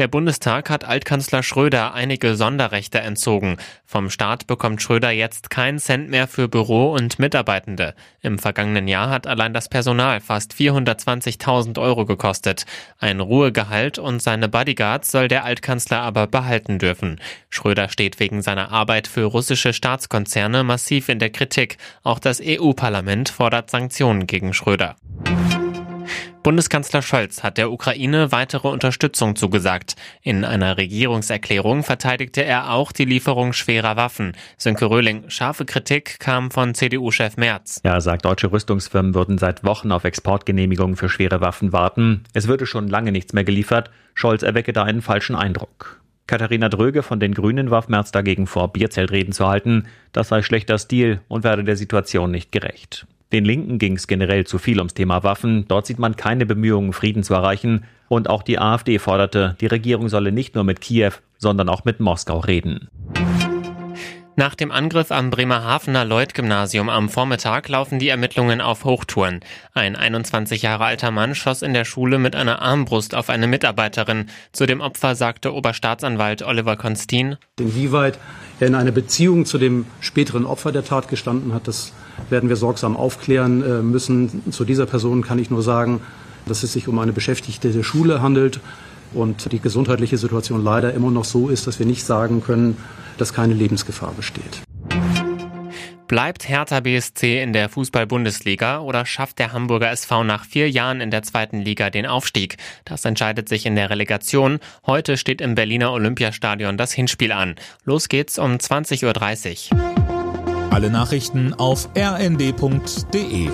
Der Bundestag hat Altkanzler Schröder einige Sonderrechte entzogen. Vom Staat bekommt Schröder jetzt keinen Cent mehr für Büro und Mitarbeitende. Im vergangenen Jahr hat allein das Personal fast 420.000 Euro gekostet. Ein Ruhegehalt und seine Bodyguards soll der Altkanzler aber behalten dürfen. Schröder steht wegen seiner Arbeit für russische Staatskonzerne massiv in der Kritik. Auch das EU-Parlament fordert Sanktionen gegen Schröder. Bundeskanzler Scholz hat der Ukraine weitere Unterstützung zugesagt. In einer Regierungserklärung verteidigte er auch die Lieferung schwerer Waffen. Sönke Röhling, scharfe Kritik kam von CDU-Chef Merz. Er sagt, deutsche Rüstungsfirmen würden seit Wochen auf Exportgenehmigungen für schwere Waffen warten. Es würde schon lange nichts mehr geliefert. Scholz erwecke da einen falschen Eindruck. Katharina Dröge von den Grünen warf Merz dagegen vor, Bierzeltreden zu halten. Das sei schlechter Stil und werde der Situation nicht gerecht. Den Linken ging es generell zu viel ums Thema Waffen. Dort sieht man keine Bemühungen, Frieden zu erreichen. Und auch die AfD forderte, die Regierung solle nicht nur mit Kiew, sondern auch mit Moskau reden. Nach dem Angriff am Bremerhavener Lloyd-Gymnasium am Vormittag laufen die Ermittlungen auf Hochtouren. Ein 21 Jahre alter Mann schoss in der Schule mit einer Armbrust auf eine Mitarbeiterin. Zu dem Opfer sagte Oberstaatsanwalt Oliver Konstin. Inwieweit er in einer Beziehung zu dem späteren Opfer der Tat gestanden hat, das werden wir sorgsam aufklären äh, müssen. Zu dieser Person kann ich nur sagen, dass es sich um eine Beschäftigte der Schule handelt und die gesundheitliche Situation leider immer noch so ist, dass wir nicht sagen können, dass keine Lebensgefahr besteht. Bleibt Hertha BSC in der Fußball-Bundesliga oder schafft der Hamburger SV nach vier Jahren in der zweiten Liga den Aufstieg? Das entscheidet sich in der Relegation. Heute steht im Berliner Olympiastadion das Hinspiel an. Los geht's um 20.30 Uhr. Alle Nachrichten auf rnd.de